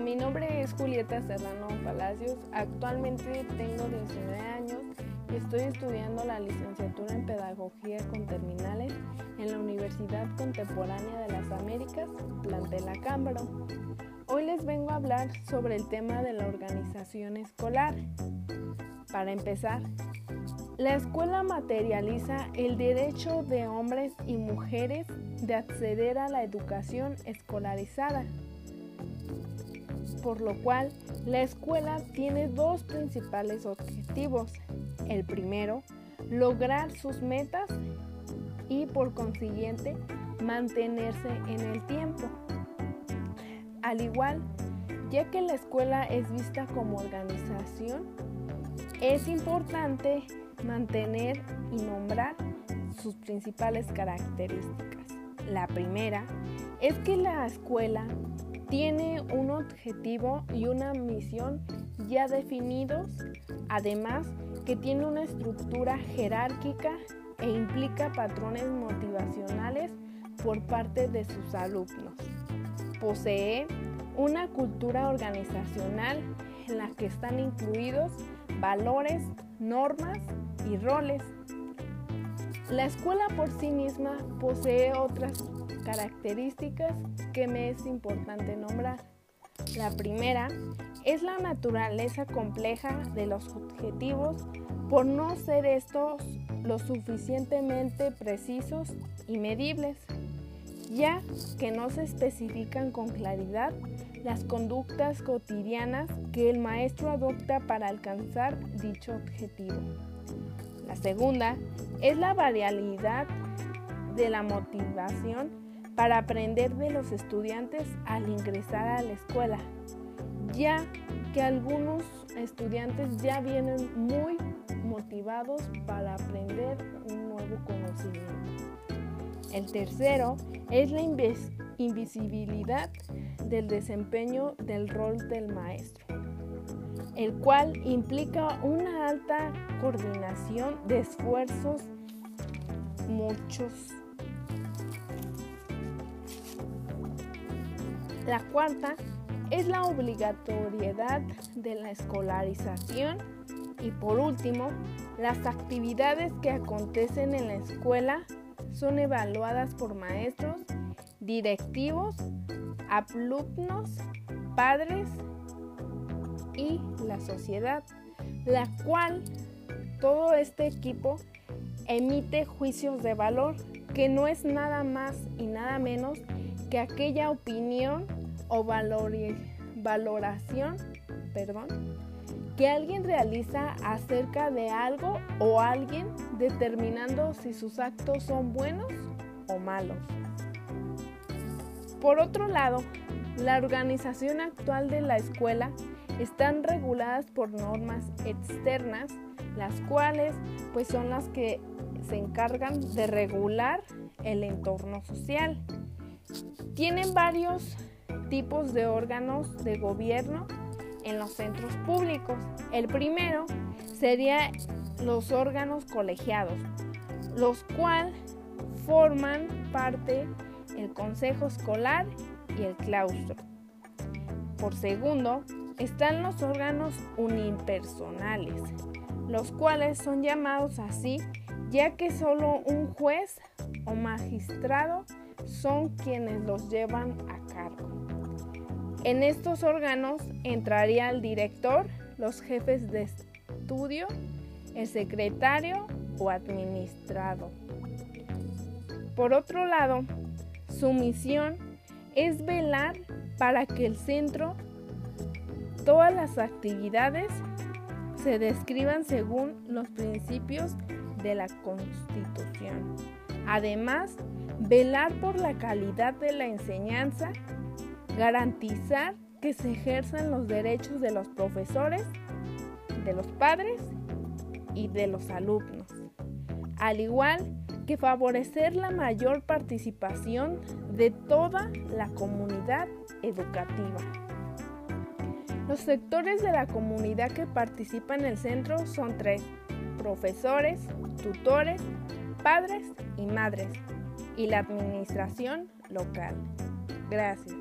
mi nombre es Julieta Serrano Palacios. Actualmente tengo 19 años y estoy estudiando la licenciatura en Pedagogía con Terminales en la Universidad Contemporánea de las Américas, plantel Acámbaro. Hoy les vengo a hablar sobre el tema de la organización escolar. Para empezar, la escuela materializa el derecho de hombres y mujeres de acceder a la educación escolarizada por lo cual la escuela tiene dos principales objetivos. El primero, lograr sus metas y por consiguiente mantenerse en el tiempo. Al igual, ya que la escuela es vista como organización, es importante mantener y nombrar sus principales características. La primera es que la escuela tiene un objetivo y una misión ya definidos, además que tiene una estructura jerárquica e implica patrones motivacionales por parte de sus alumnos. Posee una cultura organizacional en la que están incluidos valores, normas y roles. La escuela por sí misma posee otras características que me es importante nombrar. La primera es la naturaleza compleja de los objetivos por no ser estos lo suficientemente precisos y medibles, ya que no se especifican con claridad las conductas cotidianas que el maestro adopta para alcanzar dicho objetivo. La segunda es la variabilidad de la motivación para aprender de los estudiantes al ingresar a la escuela, ya que algunos estudiantes ya vienen muy motivados para aprender un nuevo conocimiento. El tercero es la invisibilidad del desempeño del rol del maestro, el cual implica una alta coordinación de esfuerzos muchos La cuarta es la obligatoriedad de la escolarización. Y por último, las actividades que acontecen en la escuela son evaluadas por maestros, directivos, alumnos, padres y la sociedad, la cual todo este equipo emite juicios de valor, que no es nada más y nada menos que aquella opinión o valoración perdón, que alguien realiza acerca de algo o alguien determinando si sus actos son buenos o malos. Por otro lado, la organización actual de la escuela están reguladas por normas externas, las cuales pues son las que se encargan de regular el entorno social. Tienen varios tipos de órganos de gobierno en los centros públicos. El primero sería los órganos colegiados, los cuales forman parte el consejo escolar y el claustro. Por segundo, están los órganos unipersonales, los cuales son llamados así ya que solo un juez o magistrado son quienes los llevan a cargo. En estos órganos entraría el director, los jefes de estudio, el secretario o administrado. Por otro lado, su misión es velar para que el centro, todas las actividades se describan según los principios de la Constitución. Además, velar por la calidad de la enseñanza garantizar que se ejerzan los derechos de los profesores, de los padres y de los alumnos, al igual que favorecer la mayor participación de toda la comunidad educativa. Los sectores de la comunidad que participan en el centro son tres, profesores, tutores, padres y madres, y la administración local. Gracias.